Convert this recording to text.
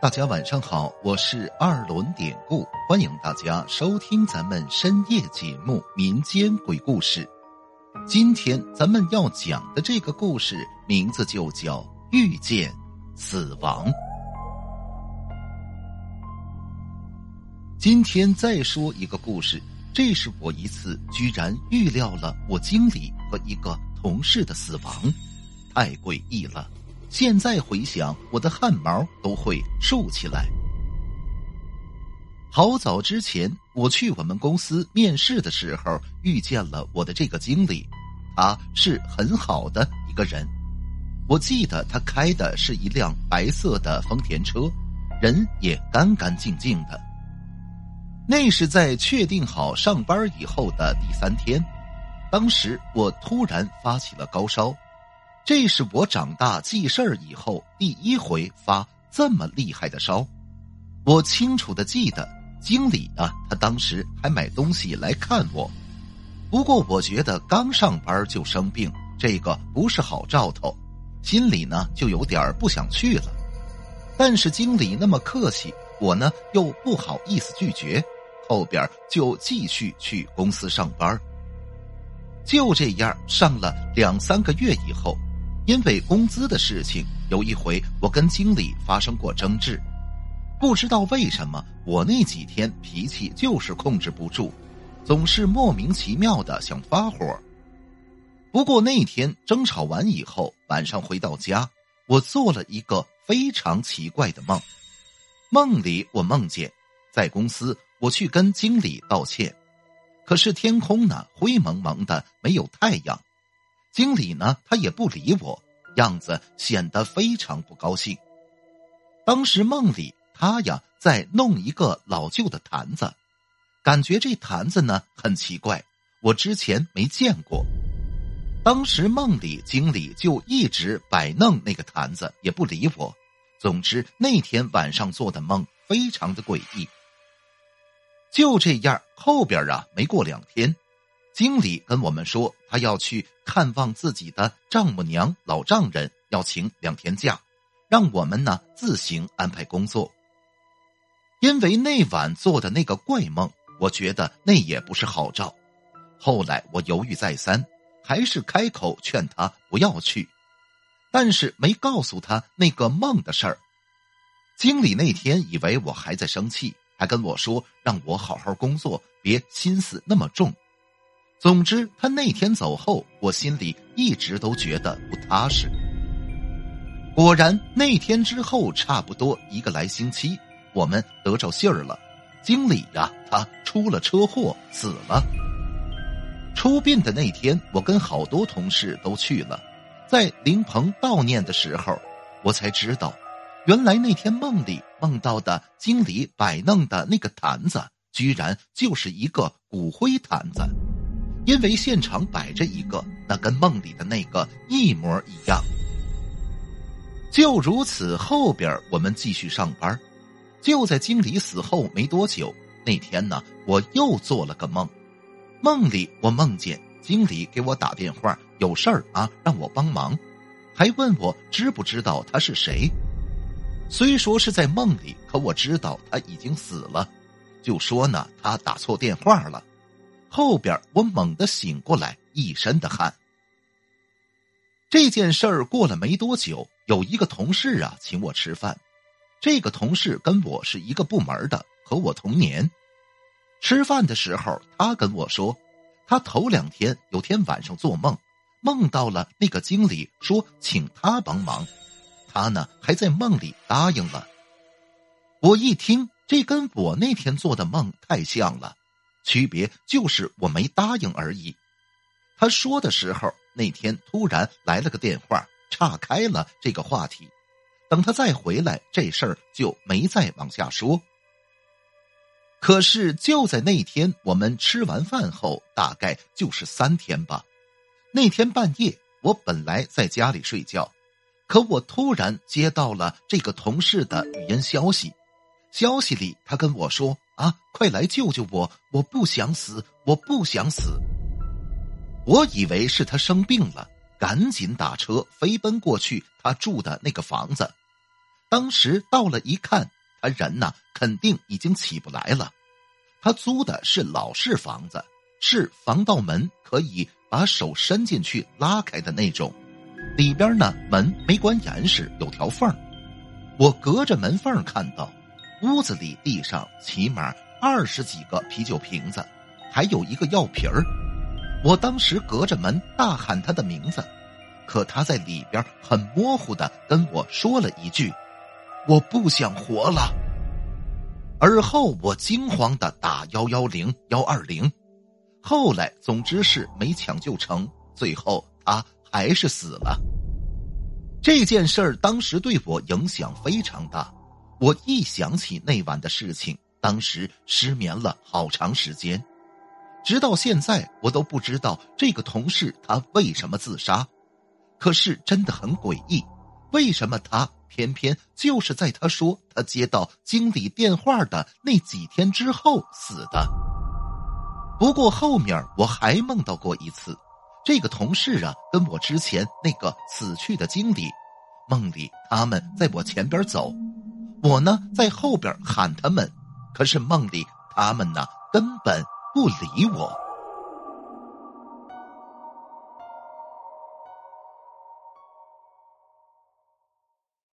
大家晚上好，我是二轮典故，欢迎大家收听咱们深夜节目《民间鬼故事》。今天咱们要讲的这个故事名字就叫《遇见死亡》。今天再说一个故事，这是我一次居然预料了我经理和一个同事的死亡，太诡异了。现在回想，我的汗毛都会竖起来。好早之前，我去我们公司面试的时候，遇见了我的这个经理，他是很好的一个人。我记得他开的是一辆白色的丰田车，人也干干净净的。那是在确定好上班以后的第三天，当时我突然发起了高烧。这是我长大记事儿以后第一回发这么厉害的烧，我清楚的记得经理啊，他当时还买东西来看我。不过我觉得刚上班就生病，这个不是好兆头，心里呢就有点不想去了。但是经理那么客气，我呢又不好意思拒绝，后边就继续去公司上班。就这样上了两三个月以后。因为工资的事情，有一回我跟经理发生过争执，不知道为什么我那几天脾气就是控制不住，总是莫名其妙的想发火。不过那天争吵完以后，晚上回到家，我做了一个非常奇怪的梦，梦里我梦见在公司我去跟经理道歉，可是天空呢灰蒙蒙的，没有太阳。经理呢，他也不理我，样子显得非常不高兴。当时梦里他呀在弄一个老旧的坛子，感觉这坛子呢很奇怪，我之前没见过。当时梦里经理就一直摆弄那个坛子，也不理我。总之那天晚上做的梦非常的诡异。就这样，后边啊没过两天。经理跟我们说，他要去看望自己的丈母娘、老丈人，要请两天假，让我们呢自行安排工作。因为那晚做的那个怪梦，我觉得那也不是好兆。后来我犹豫再三，还是开口劝他不要去，但是没告诉他那个梦的事儿。经理那天以为我还在生气，还跟我说让我好好工作，别心思那么重。总之，他那天走后，我心里一直都觉得不踏实。果然，那天之后，差不多一个来星期，我们得着信儿了，经理呀，他出了车祸死了。出殡的那天，我跟好多同事都去了，在灵棚悼念的时候，我才知道，原来那天梦里梦到的经理摆弄的那个坛子，居然就是一个骨灰坛子。因为现场摆着一个，那跟梦里的那个一模一样。就如此，后边我们继续上班。就在经理死后没多久，那天呢，我又做了个梦。梦里我梦见经理给我打电话，有事儿啊，让我帮忙，还问我知不知道他是谁。虽说是在梦里，可我知道他已经死了。就说呢，他打错电话了。后边我猛地醒过来，一身的汗。这件事儿过了没多久，有一个同事啊请我吃饭。这个同事跟我是一个部门的，和我同年。吃饭的时候，他跟我说，他头两天有天晚上做梦，梦到了那个经理，说请他帮忙。他呢还在梦里答应了。我一听，这跟我那天做的梦太像了。区别就是我没答应而已。他说的时候，那天突然来了个电话，岔开了这个话题。等他再回来，这事儿就没再往下说。可是就在那天，我们吃完饭后，大概就是三天吧。那天半夜，我本来在家里睡觉，可我突然接到了这个同事的语音消息。消息里，他跟我说。啊！快来救救我！我不想死，我不想死。我以为是他生病了，赶紧打车飞奔过去他住的那个房子。当时到了一看，他人呢肯定已经起不来了。他租的是老式房子，是防盗门可以把手伸进去拉开的那种，里边呢门没关严实，有条缝我隔着门缝看到，屋子里地上起码二十几个啤酒瓶子，还有一个药瓶儿。我当时隔着门大喊他的名字，可他在里边很模糊的跟我说了一句：“我不想活了。”而后我惊慌的打幺幺零幺二零，后来总之是没抢救成，最后他还是死了。这件事儿当时对我影响非常大，我一想起那晚的事情，当时失眠了好长时间，直到现在我都不知道这个同事他为什么自杀，可是真的很诡异，为什么他？偏偏就是在他说他接到经理电话的那几天之后死的。不过后面我还梦到过一次，这个同事啊跟我之前那个死去的经理，梦里他们在我前边走，我呢在后边喊他们，可是梦里他们呢根本不理我。